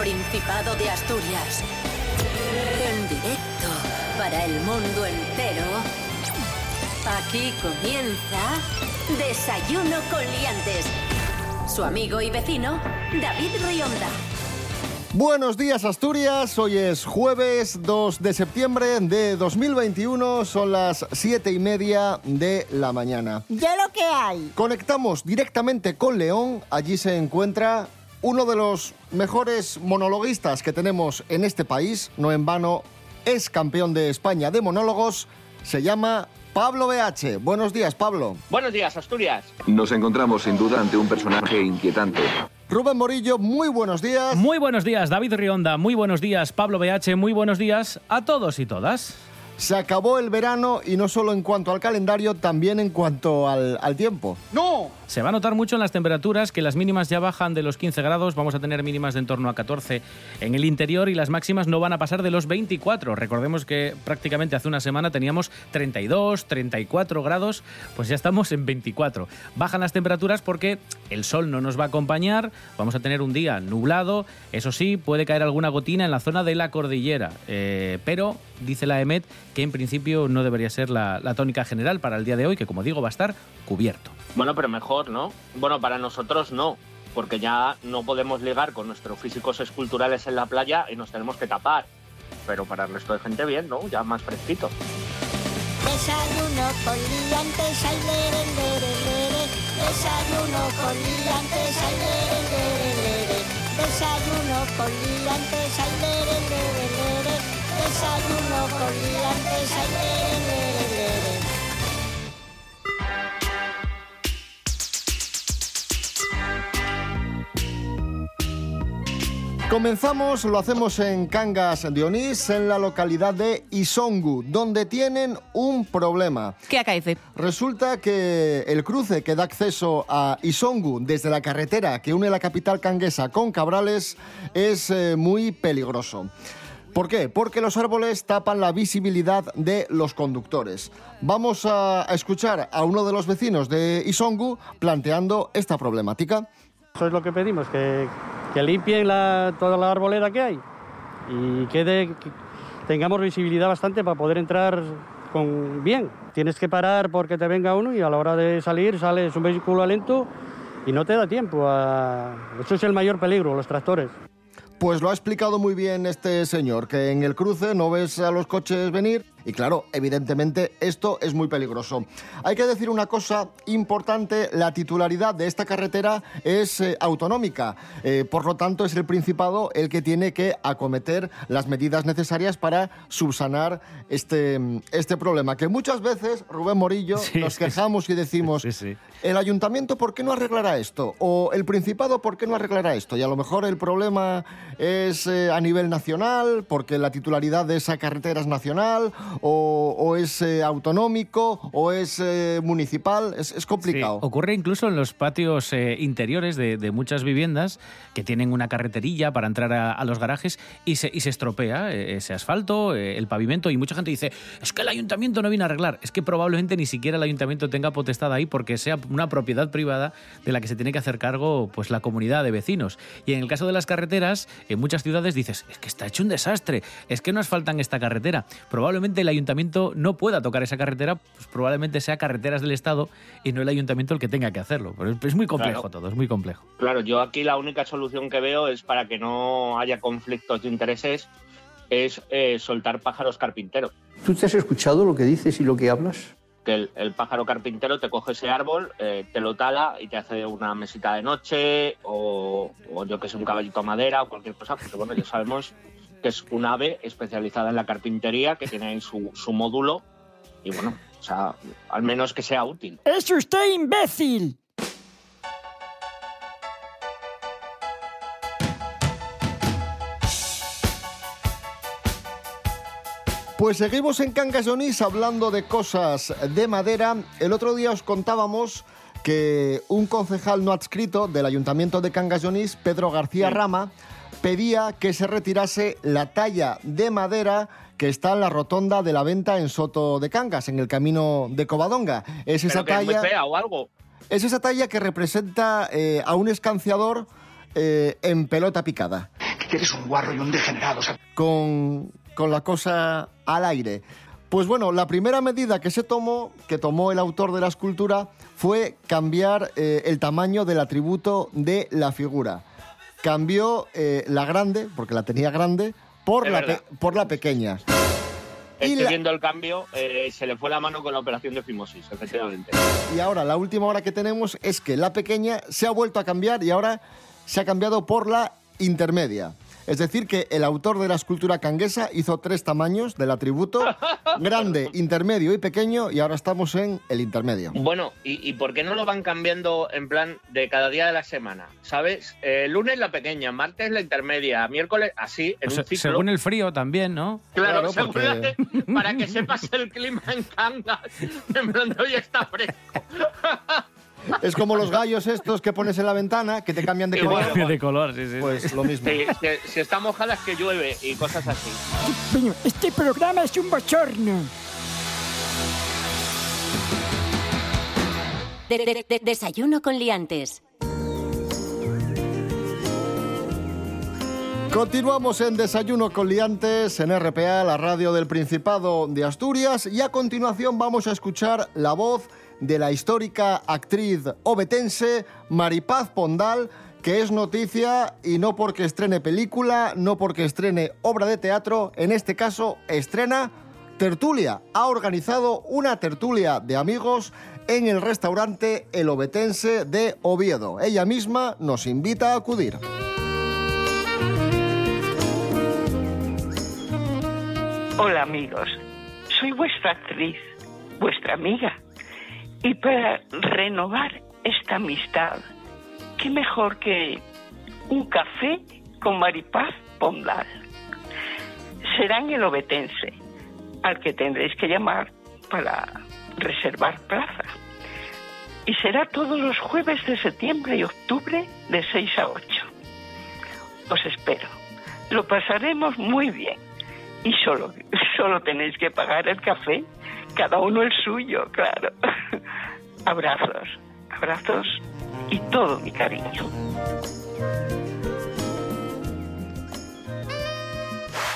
Principado de Asturias. En directo para el mundo entero. Aquí comienza Desayuno con Liantes. Su amigo y vecino, David Rionda. Buenos días Asturias, hoy es jueves 2 de septiembre de 2021, son las 7 y media de la mañana. Ya lo que hay. Conectamos directamente con León, allí se encuentra uno de los mejores monologuistas que tenemos en este país, no en vano, es campeón de España de monólogos, se llama Pablo BH. Buenos días, Pablo. Buenos días, Asturias. Nos encontramos sin duda ante un personaje inquietante. Rubén Morillo, muy buenos días. Muy buenos días, David Rionda. Muy buenos días, Pablo BH. Muy buenos días a todos y todas. Se acabó el verano y no solo en cuanto al calendario, también en cuanto al, al tiempo. ¡No! Se va a notar mucho en las temperaturas que las mínimas ya bajan de los 15 grados, vamos a tener mínimas de en torno a 14 en el interior y las máximas no van a pasar de los 24. Recordemos que prácticamente hace una semana teníamos 32, 34 grados, pues ya estamos en 24. Bajan las temperaturas porque el sol no nos va a acompañar, vamos a tener un día nublado, eso sí, puede caer alguna gotina en la zona de la cordillera, eh, pero dice la EMET que en principio no debería ser la, la tónica general para el día de hoy, que como digo va a estar cubierto. Bueno, pero mejor, ¿no? Bueno, para nosotros no, porque ya no podemos ligar con nuestros físicos esculturales en la playa y nos tenemos que tapar. Pero para el resto de gente bien, ¿no? Ya más fresquito. Desayuno con liantes, ay, lere, lere, lere. Desayuno con liantes, ay, lere, lere, lere. Desayuno con liantes, ay, lere, lere, lere. Desayuno con liantes, ay, lere, lere, lere. Comenzamos, lo hacemos en Cangas de Onís, en la localidad de Isongu, donde tienen un problema. ¿Qué acaece? Resulta que el cruce que da acceso a Isongu desde la carretera que une la capital canguesa con Cabrales es eh, muy peligroso. ¿Por qué? Porque los árboles tapan la visibilidad de los conductores. Vamos a escuchar a uno de los vecinos de Isongu planteando esta problemática. Eso es lo que pedimos, que, que limpien la- toda la arboleda que hay y quede, que tengamos visibilidad bastante para poder entrar con bien. Tienes que parar porque te venga uno y a la hora de salir sales un vehículo lento y no te da tiempo. A... Eso es el mayor peligro, los tractores. Pues lo ha explicado muy bien este señor, que en el cruce no ves a los coches venir y claro, evidentemente esto es muy peligroso. Hay que decir una cosa importante, la titularidad de esta carretera es eh, autonómica, Eh, por lo tanto es el Principado el que tiene que acometer las medidas necesarias para subsanar este, este problema, que muchas veces, Rubén Morillo, Sí, nos sí, quejamos y decimos, sí. ¿El ayuntamiento por qué no arreglará esto? ¿O el Principado por qué no arreglará esto? Y a lo mejor el problema es eh, a nivel nacional, porque la titularidad de esa carretera es nacional, o, es eh, autonómico, o es eh, municipal. Es, complicado. Ocurre incluso en los patios eh, interiores de, muchas viviendas que tienen una carreterilla para entrar a, los garajes y se, y se estropea ese asfalto, el pavimento y mucha gente dice, es que el ayuntamiento no viene a arreglar. Es que probablemente ni siquiera el ayuntamiento tenga potestad ahí porque sea una propiedad privada de la que se tiene que hacer cargo pues la comunidad de vecinos. Y en el caso de las carreteras, en muchas ciudades dices, es que está hecho un desastre, es que no asfaltan esta carretera. Probablemente el ayuntamiento no pueda tocar esa carretera, pues probablemente sea carreteras del Estado y no el ayuntamiento el que tenga que hacerlo. Pero es, es muy complejo Claro. todo, es muy complejo. Claro, yo aquí la única solución que veo es para que no haya conflictos de intereses, es eh, soltar pájaros carpinteros. ¿Tú te has escuchado lo que dices y lo que hablas? Que el, el pájaro carpintero te coge ese árbol, eh, te lo tala y te hace una mesita de noche o, o yo que sé, un caballito a madera o cualquier cosa, porque bueno, ya sabemos que es un ave especializada en la carpintería que tiene ahí su, su módulo y bueno, o sea, al menos que sea útil. ¡Es usted imbécil! Pues seguimos en Onís hablando de cosas de madera. El otro día os contábamos que un concejal no adscrito del Ayuntamiento de Cangas Pedro García Rama, pedía que se retirase la talla de madera que está en la rotonda de la venta en Soto de Cangas, en el camino de Covadonga. Es esa Pero que es muy talla, fea o algo. es esa talla que representa eh, a un escanciador eh, en pelota picada. que eres un guarro y un degenerado. con, con la cosa al aire. Pues bueno, la primera medida que se tomó, que tomó el autor de la escultura, fue cambiar eh, el tamaño del atributo de la figura. Cambió eh, la grande, porque la tenía grande, por, Es la, pe- por la pequeña. Y Estoy la- viendo el cambio, eh, se le fue la mano con la operación de fimosis, efectivamente. Y ahora la última hora que tenemos es que la pequeña se ha vuelto a cambiar y ahora se ha cambiado por la intermedia. Es decir, que el autor de la escultura canguesa hizo tres tamaños del atributo, grande, intermedio y pequeño, y ahora estamos en el intermedio. Bueno, ¿y, y por qué no lo van cambiando en plan de cada día de la semana? ¿Sabes? Eh, lunes la pequeña, martes la intermedia, miércoles así, en O sea, un ciclo. según el frío también, ¿no? Claro, Claro, según porque- la- para que sepas el clima en Cangas. En plan, hoy está fresco. Es como los gallos estos que pones en la ventana, que te cambian de Igual. color. de color, sí, sí. Pues lo mismo. Si, si- si está mojada es que llueve y cosas así. Este programa es un bochorno. De- de- de- desayuno con liantes. Continuamos en Desayuno con Liantes en RPA, la radio del Principado de Asturias, y a continuación vamos a escuchar la voz de la histórica actriz obetense Maripaz Pondal, que es noticia y no porque estrene película, no porque estrene obra de teatro, en este caso estrena tertulia. Ha organizado una tertulia de amigos en el restaurante El Obetense de Oviedo. Ella misma nos invita a acudir. Hola amigos, soy vuestra actriz, vuestra amiga. Y para renovar esta amistad, qué mejor que un café con Maripaz Pondal. Será en el Obetense, al que tendréis que llamar para reservar plaza. Y será todos los jueves de septiembre y octubre de 6 a 8. Os espero. Lo pasaremos muy bien. Y solo, solo tenéis que pagar el café, cada uno el suyo, claro. Abrazos, abrazos y todo mi cariño.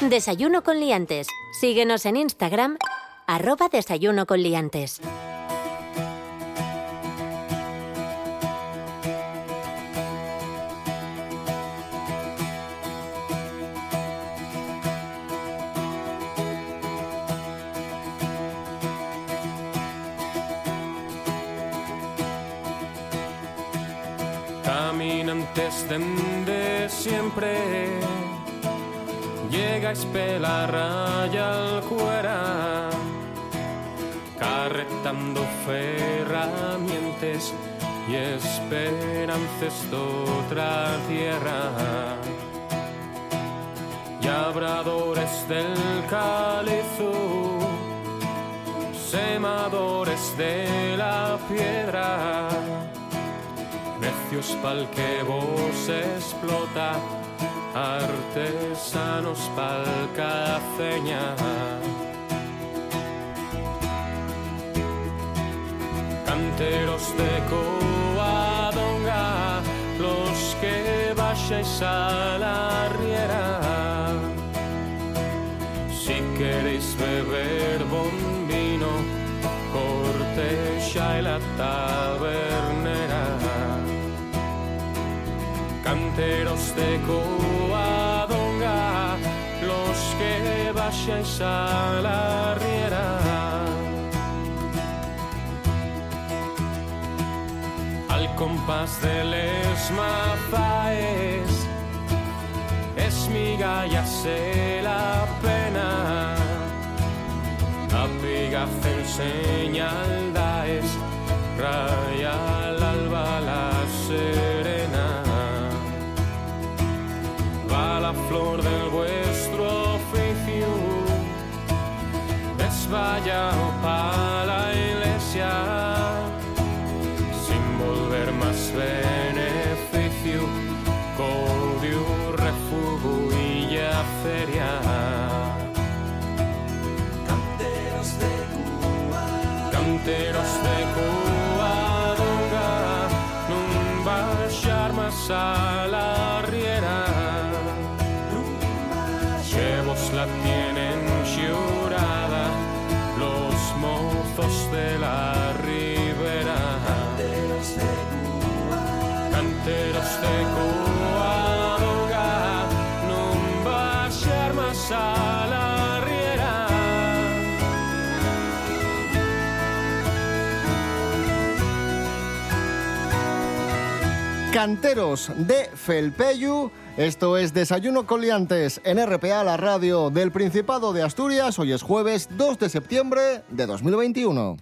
Desayuno con liantes. Síguenos en Instagram, arroba desayuno con liantes. Pela raya al cuera Carretando ferramientas y esperanzas de otra tierra. Y abradores del calizo Semadores de la piedra Necios pa'l que vos explota, artesanos pa'l cafeña. Canteros de Coadonga, los que vayáis a la riera. Si queréis beber buen vino, Cortesha y la tabernera. Canteros de Coadonga, los que vayáis a la riera. Al compás de les mafaes, es mi se la pena. Apiga señal daes, raya desvaya para la iglesia, sin volver más beneficio, codio, refugio y ya feria. Canteros de Coadonga Non baixar máis a la riera Canteros de Felpeyu. Esto es Desayuno con Liantes en RPA, la radio del Principado de Asturias. Hoy es jueves 2 de septiembre de 2021.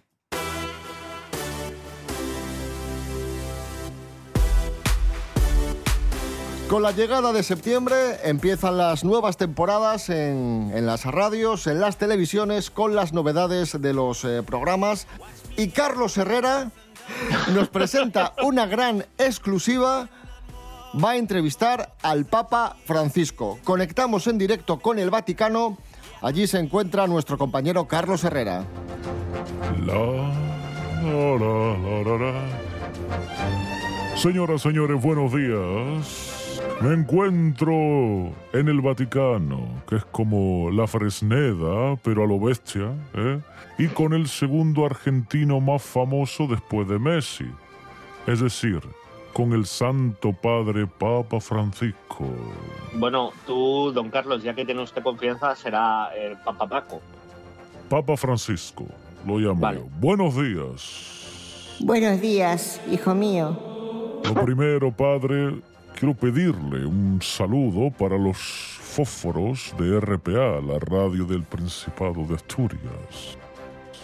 Con la llegada de septiembre empiezan las nuevas temporadas en, las radios, en las televisiones, con las novedades de los eh, programas. Y Carlos Herrera nos presenta una gran exclusiva. Va a entrevistar al Papa Francisco. Conectamos en directo con el Vaticano. Allí se encuentra nuestro compañero Carlos Herrera. Señoras, señores, buenos días. Me encuentro en el Vaticano, que es como la Fresneda, pero a lo bestia, ¿eh? y con el segundo argentino más famoso después de Messi. Es decir, con el Santo Padre Papa Francisco. Bueno, tú, don Carlos, ya que tiene usted confianza, será el Papa Paco. Papa Francisco, lo llamo Vale. yo. Buenos días. Buenos días, hijo mío. Lo primero, padre, quiero pedirle un saludo para los fósforos de RPA, la radio del Principado de Asturias.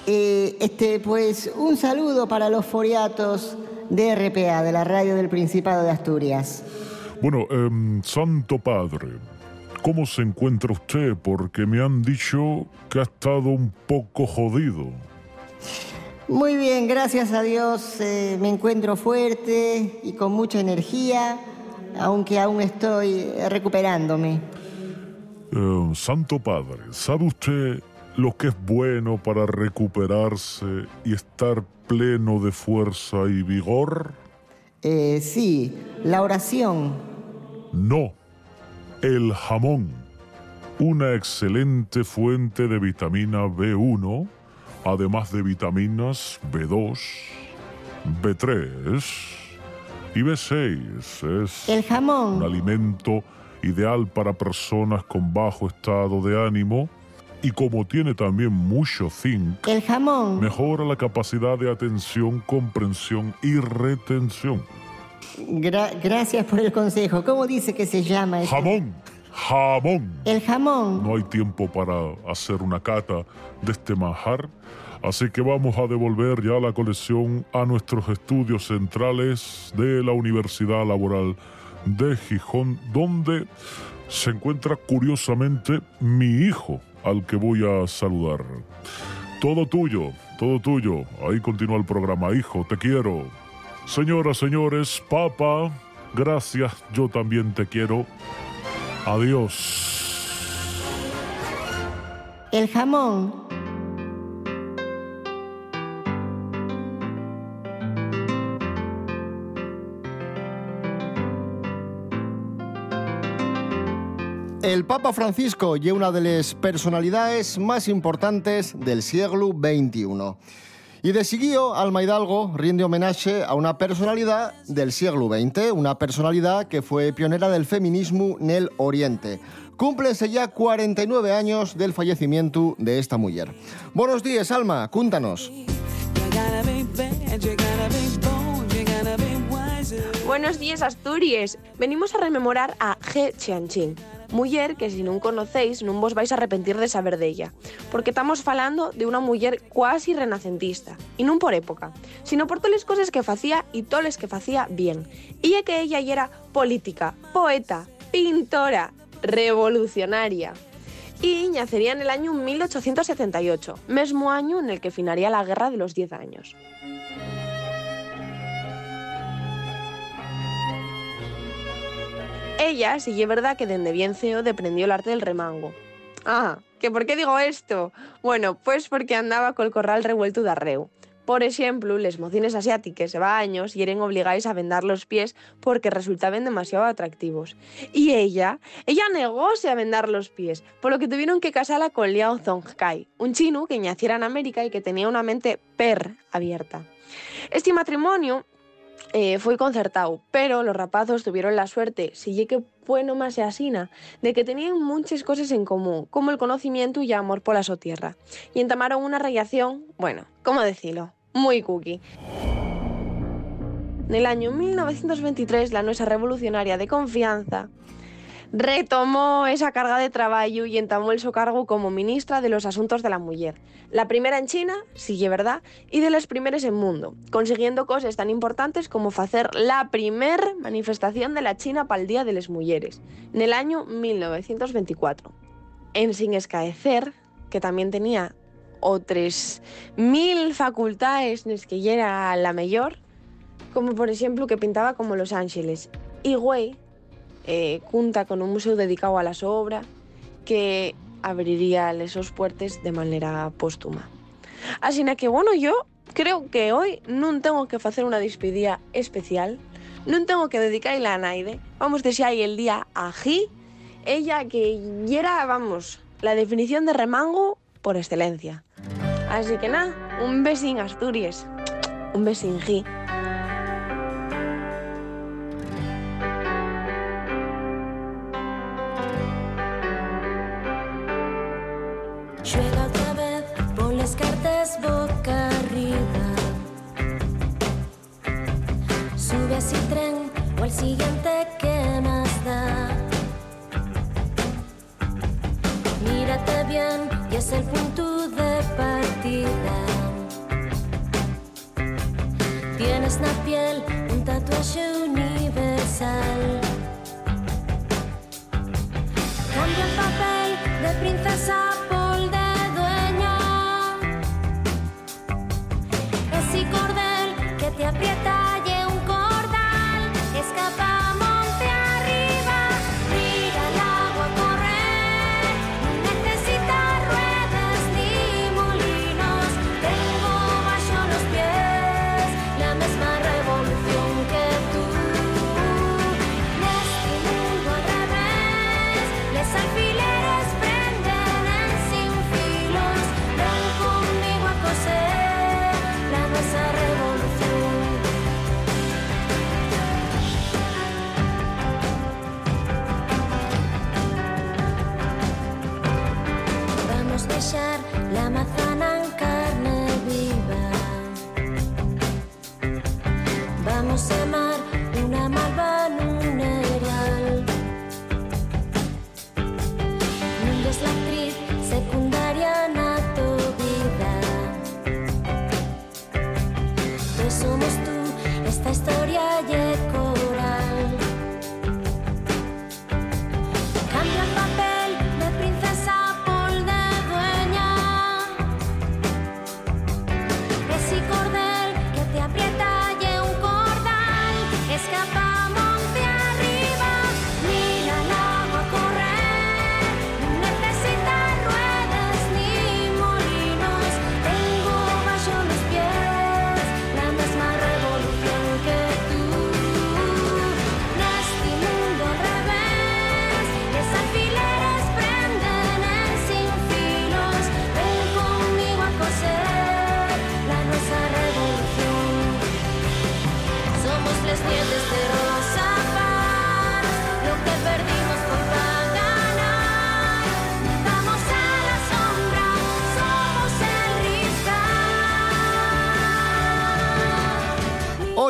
Eh, este, pues, un saludo para los foriatos de RPA, de la radio del Principado de Asturias. Bueno, em, Santo Padre, ¿cómo se encuentra usted? Porque me han dicho que ha estado un poco jodido. Muy bien, gracias a Dios eh, me encuentro fuerte y con mucha energía, aunque aún estoy recuperándome. Eh, Santo Padre, ¿sabe usted lo que es bueno para recuperarse y estar pleno de fuerza y vigor? Eh, sí, la oración. No, el jamón, una excelente fuente de vitamina B1, además de vitaminas B2, B3 y B6. Es El un jamón. alimento ideal para personas con bajo estado de ánimo y como tiene también mucho zinc, El jamón. mejora la capacidad de atención, comprensión y retención. Gra- gracias por el consejo. ¿Cómo dice que se llama? este? Jamón, jamón. El jamón. No hay tiempo para hacer una cata de este manjar, así que vamos a devolver ya la colección a nuestros estudios centrales de la Universidad Laboral de Gijón, donde se encuentra curiosamente mi hijo, al que voy a saludar. Todo tuyo, todo tuyo. Ahí continúa el programa, hijo, te quiero. Señoras, señores, papá, gracias, yo también te quiero. Adiós. El jamón. El Papa Francisco y una de las personalidades más importantes del siglo XXI. Y de seguido, Alma Hidalgo rinde homenaje a una personalidad del siglo XX, una personalidad que fue pionera del feminismo en el Oriente. Cúmplense ya 49 años del fallecimiento de esta mujer. Buenos días, Alma, cúntanos. Buenos días, Asturias. Venimos a rememorar a Ge Qianqing, muller que si non conocéis non vos vais a arrepentir de saber della, porque estamos falando de unha muller cuasi renacentista, e non por época, sino por as cosas que facía e as que facía bien. E é que ella era política, poeta, pintora, revolucionaria. Y nacería en el año 1878, mismo año en el que finaría la Guerra de los Diez Años. Ella, sí es verdad que desde bien CEO deprendió el arte del remango. Ah, ¿que por qué digo esto? Bueno, pues porque andaba col corral revuelto de arreu. Por ejemplo, les mocines asiáticas de años y eran obligados a vendar los pies porque resultaban demasiado atractivos. Y ella, ella negóse a vendar los pies, por lo que tuvieron que casarla con Liao Zongkai, un chino que naciera en América y que tenía una mente per abierta. Este matrimonio eh, concertado, pero los rapazos tuvieron la suerte, si lle que bueno más se asina, de que tenían muchas cosas en común, como el conocimiento y amor por la so tierra, y entamaron una relación, bueno, ¿cómo decirlo? Muy cookie. En el año 1923, la nuestra revolucionaria de confianza retomó esa carga de trabajo y entamó el su cargo como ministra de los Asuntos de la Mujer. La primera en China, es verdad, y de las primeras en mundo, consiguiendo cosas tan importantes como hacer la primer manifestación de la China para el Día de las Mujeres, en el año 1924. En sin escaecer, que también tenía otras mil facultades en las que era la mayor, como por ejemplo que pintaba como Los Ángeles. Y güey, eh, con un museo dedicado a la su obra que abriría esos puertos de manera póstuma. Así que bueno, yo creo que hoy no tengo que hacer una despedida especial, no tengo que dedicarla a nadie. Vamos a ahí el día ají, ella que era, vamos, la definición de remango por excelencia. Así que nada, un besín Asturias, un besín G. o al siguiente que más da. Mírate bien y es el punto de partida. Tienes la piel un tatuaje universal. Cambia el papel de princesa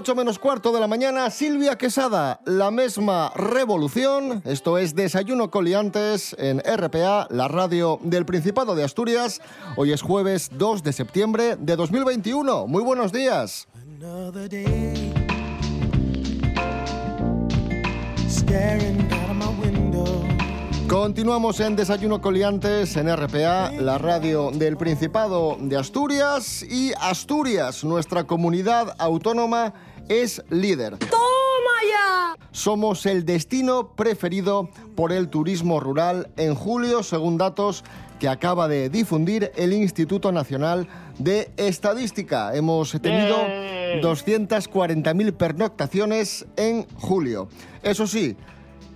8 menos cuarto de la mañana, Silvia Quesada, la misma revolución. Esto es Desayuno Coliantes en RPA, la radio del Principado de Asturias. Hoy es jueves 2 de septiembre de 2021. Muy buenos días. Continuamos en Desayuno Coliantes en RPA, la radio del Principado de Asturias. Y Asturias, nuestra comunidad autónoma, es líder. ¡Toma ya! Somos el destino preferido por el turismo rural en julio, según datos que acaba de difundir el Instituto Nacional de Estadística. Hemos tenido 240.000 pernoctaciones en julio. Eso sí,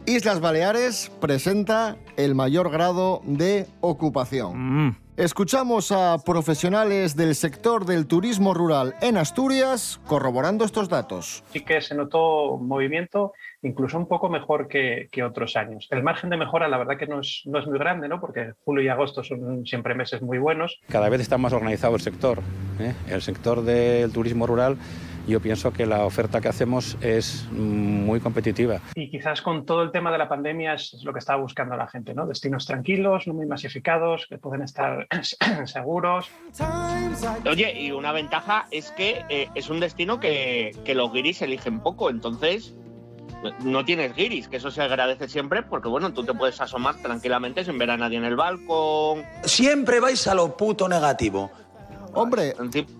Islas Baleares presenta el mayor grado de ocupación. Escuchamos a profesionales del sector del turismo rural en Asturias corroborando estos datos. Sí que se notó movimiento incluso un poco mejor que, que otros años. El margen de mejora la verdad que no es, no es muy grande, ¿no? porque julio y agosto son siempre meses muy buenos. Cada vez está más organizado el sector. ¿eh? El sector del turismo rural yo pienso que la oferta que hacemos es muy competitiva. Y quizás con todo el tema de la pandemia es lo que estaba buscando la gente, ¿no? Destinos tranquilos, no muy masificados, que pueden estar seguros. Oye, y una ventaja es que eh, es un destino que, que los guiris eligen poco, entonces no tienes guiris, que eso se agradece siempre porque, bueno, tú te puedes asomar tranquilamente sin ver a nadie en el balcón. Siempre vais a lo puto negativo. Hombre,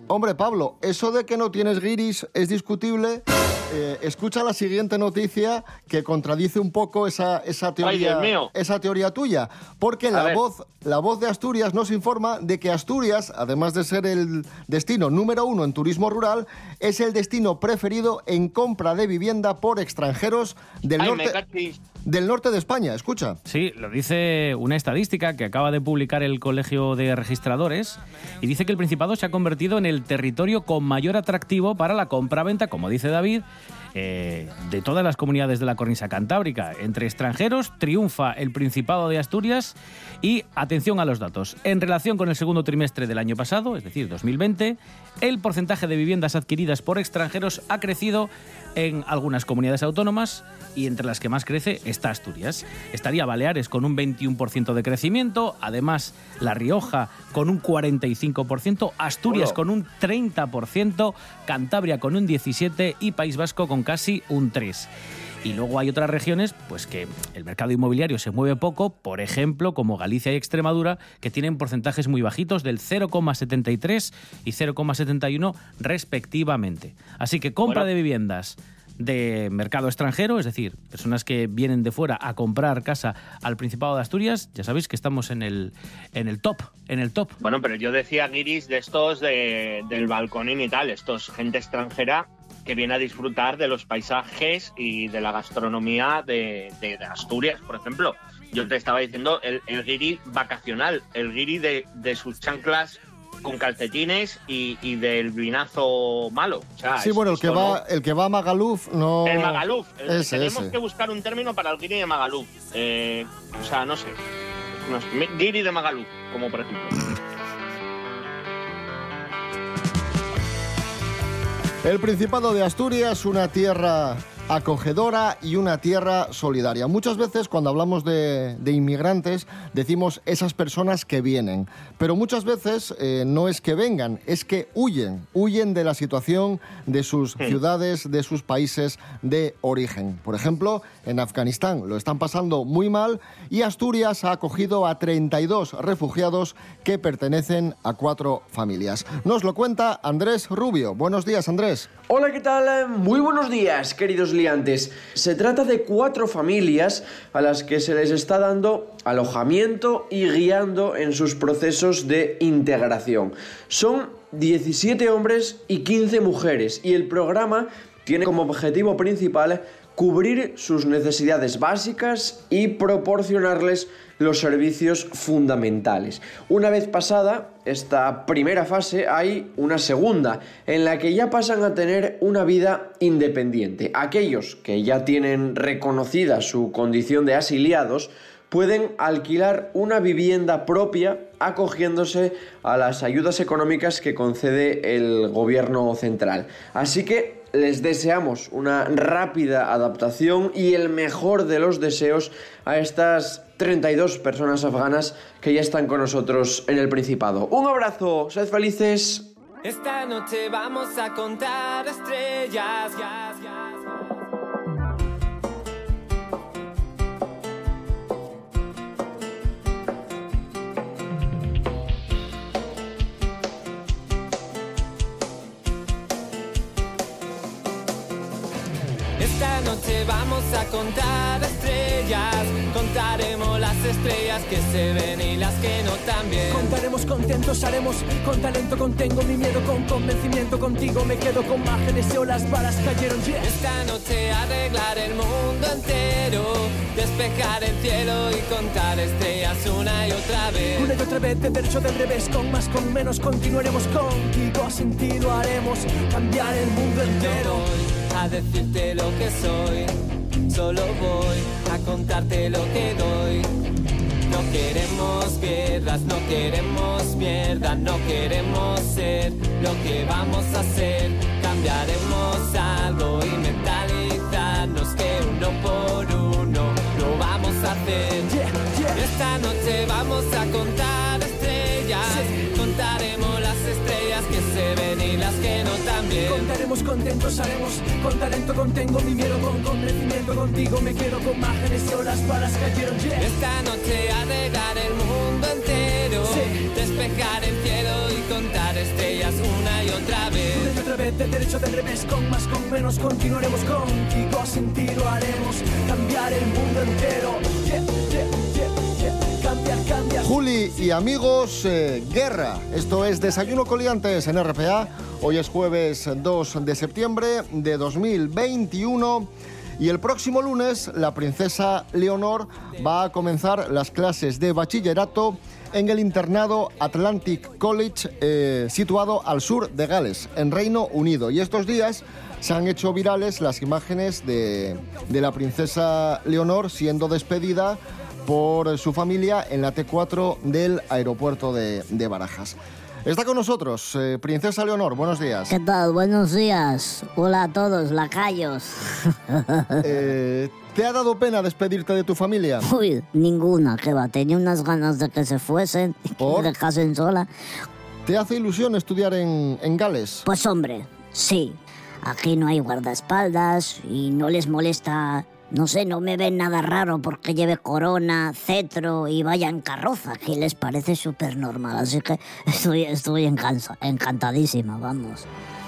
hombre, Pablo, eso de que no tienes guiris es discutible. Eh, escucha la siguiente noticia que contradice un poco esa, esa teoría, esa teoría tuya, porque la voz, la voz de Asturias nos informa de que Asturias, además de ser el destino número uno en turismo rural, es el destino preferido en compra de vivienda por extranjeros del Ay, norte. Del norte de España. Escucha. Sí, lo dice una estadística que acaba de publicar el Colegio de Registradores y dice que el Principado se ha convertido en el territorio con mayor atractivo para la compra-venta, como dice David, eh, de todas las comunidades de la cornisa cantábrica. Entre extranjeros triunfa el Principado de Asturias y atención a los datos. En relación con el segundo trimestre del año pasado, es decir, 2020, el porcentaje de viviendas adquiridas por extranjeros ha crecido en algunas comunidades autónomas y entre las que más crece está Asturias. Estaría Baleares con un 21% de crecimiento, además La Rioja con un 45%, Asturias con un 30%, Cantabria con un 17% y País Vasco con casi un 3%. Y luego hay otras regiones, pues que el mercado inmobiliario se mueve poco, por ejemplo, como Galicia y Extremadura, que tienen porcentajes muy bajitos del 0,73 y 0,71 respectivamente. Así que compra Bueno. de viviendas de mercado extranjero, es decir, personas que vienen de fuera a comprar casa al Principado de Asturias, ya sabéis que estamos en el, en el top, en el top. Bueno, pero yo decía guiris de estos de- del balconín y tal, estos gente extranjera que viene a disfrutar de los paisajes y de la gastronomía de, de- de Asturias, por ejemplo. Yo te estaba diciendo el, el guiri vacacional, el guiri de, de sus chanclas con calcetines y, y del vinazo malo. O sea, Sí, bueno, el que esto no- va, el que va a Magaluf no. El Magaluf. El- Ese, Tenemos ese. que buscar un término para el guiri de Magaluf. Eh, o sea, no sé. No sé. Guiri de Magaluf, como por ejemplo. El Principado de Asturias, una tierra acogedora y una tierra solidaria. Muchas veces cuando hablamos de, de inmigrantes decimos esas personas que vienen, pero muchas veces eh, no es que vengan, es que huyen, huyen de la situación de sus ciudades, de sus países de origen. Por ejemplo, en Afganistán lo están pasando muy mal y Asturias ha acogido a 32 refugiados que pertenecen a cuatro familias. Nos lo cuenta Andrés Rubio. Buenos días, Andrés. Hola, ¿qué tal? Muy buenos días, queridos Se trata de cuatro familias a las que se les está dando alojamiento y guiando en sus procesos de integración. Son 17 hombres y 15 mujeres y el programa tiene como objetivo principal cubrir sus necesidades básicas y proporcionarles los servicios fundamentales. Una vez pasada esta primera fase hay una segunda en la que ya pasan a tener una vida independiente. Aquellos que ya tienen reconocida su condición de asiliados pueden alquilar una vivienda propia acogiéndose a las ayudas económicas que concede el gobierno central. Así que les deseamos una rápida adaptación y el mejor de los deseos a estas 32 personas afganas que ya están con nosotros en el Principado. Un abrazo, sed felices. Esta noche vamos a contar estrellas. Esta vamos a contar estrellas. Contaremos las estrellas que se ven y las que no también. Contaremos contentos, haremos con talento, contengo mi miedo, con convencimiento contigo me quedo con márgenes y las balas cayeron, yeah. Esta noche arreglar el mundo entero, despejar el cielo y contar estrellas una y otra vez. Una y otra vez, de derecho del revés, con más, con menos, continuaremos contigo, sin ti lo haremos, cambiar el mundo entero. No voy a decirte lo que soy, solo voy a contarte lo que doy. No queremos piedras, no queremos mierda, no queremos ser lo que vamos a ser. Cambiaremos algo y mentalizarnos que uno por uno lo vamos a hacer. Esta noche vamos a contar Contaremos contentos, haremos con talento, contengo mi miedo, con convencimiento contigo me quedo con márgenes y olas balas cayeron. Yeah. Esta noche arreglar el mundo entero, despejar el cielo y contar estrellas una y otra vez. Una y otra vez, de derecho del revés, con más, con menos, continuaremos contigo, sin ti lo haremos, cambiar el mundo entero. Yeah, yeah. Juli y amigos, eh, guerra. Esto es Desayuno Coliantes en RPA. Hoy es jueves 2 de septiembre de 2021. Y el próximo lunes la princesa Leonor va a comenzar las clases de bachillerato en el internado Atlantic College eh, situado al sur de Gales, en Reino Unido. Y estos días se han hecho virales las imágenes de, de la princesa Leonor siendo despedida por su familia en la T4 del aeropuerto de, de Barajas. Está con nosotros, eh, Princesa Leonor, buenos días. ¿Qué tal? Buenos días. Hola a todos, lacayos. Eh, ¿Te ha dado pena despedirte de tu familia? Uy, ninguna, que va. Tenía unas ganas de que se fuesen y que me dejasen sola. ¿Te hace ilusión estudiar en, en Gales? Pues hombre, sí. Aquí no hay guardaespaldas y no les molesta... No sé, no me ven nada raro porque lleve corona, cetro y vaya en carroza, que les parece súper normal. Así que estoy, estoy encansa- encantadísima, vamos.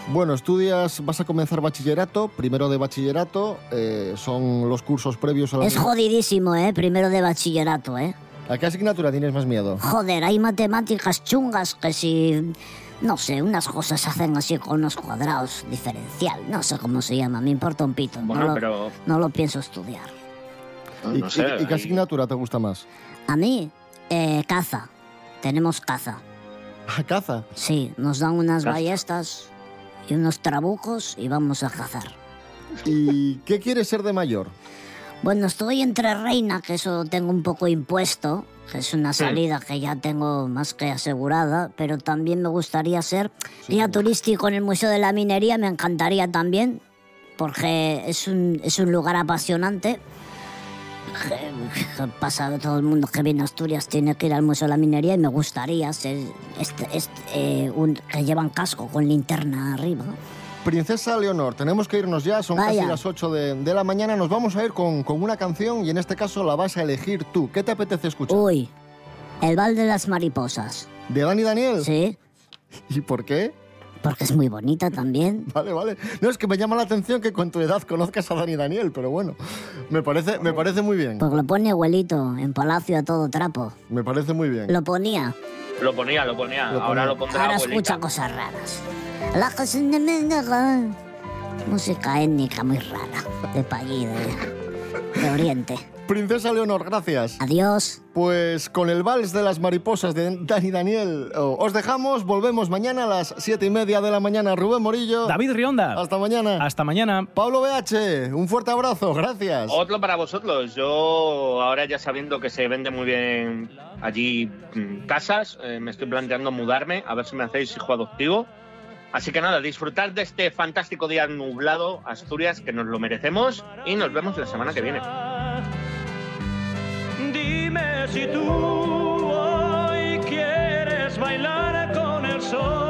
Bueno, estudias, vas a comenzar bachillerato, primero de bachillerato, eh, son los cursos previos a la... Es jodidísimo, ¿eh? Primero de bachillerato, ¿eh? ¿A qué asignatura tienes más miedo? Joder, hay matemáticas chungas que si... No sé, unas cosas se hacen así con unos cuadrados diferencial. No sé cómo se llama, me importa un pito. Bueno, no, lo, pero- no lo pienso estudiar. ¿Y, no sé, y- y qué asignatura te gusta más? A mí, eh, caza. Tenemos caza. ¿A caza? Sí, nos dan unas Caza. ballestas y unos trabucos y vamos a cazar. ¿Y qué quieres ser de mayor? Bueno, estoy entre reina, que eso tengo un poco impuesto, que es una Sí. salida que ya tengo más que asegurada, pero también me gustaría ser guía turístico en el Museo de la Minería, me encantaría también, porque es un, es un lugar apasionante. Pasa todo el mundo que viene a Asturias tiene que ir al Museo de la Minería y me gustaría ser este, este, eh, un, que llevan casco con linterna arriba. Princesa Leonor, tenemos que irnos ya, son Vaya. casi las 8 de, de la mañana, nos vamos a ir con, con una canción y en este caso la vas a elegir tú. ¿Qué te apetece escuchar? Uy, El Val de las Mariposas. ¿De Dani Daniel? Sí. ¿Y por qué? Porque es muy bonita también. Vale, vale. No, es que me llama la atención que con tu edad conozcas a Dani Daniel, pero bueno, me parece, me parece muy bien. Porque lo pone abuelito en palacio a todo trapo. Me parece muy bien. Lo ponía. Lo ponía, lo ponía. Lo Ahora lo pondrá Ahora abuelita. escucha cosas raras. Música étnica muy rara. De allí, de, de Oriente. Princesa Leonor, gracias. Adiós. Pues con el vals de las mariposas de Dani Daniel oh, os dejamos, volvemos mañana a las siete y media de la mañana. Rubén Morillo. David Rionda. Hasta mañana. Hasta mañana. Pablo BH, un fuerte abrazo, gracias. Otro para vosotros. Yo ahora ya sabiendo que se vende muy bien allí mm, casas, eh, me estoy planteando mudarme, a ver si me hacéis hijo adoptivo. Así que nada, disfrutad de este fantástico día nublado, Asturias, que nos lo merecemos y nos vemos la semana que viene. Dime si tú hoy quieres bailar con el sol.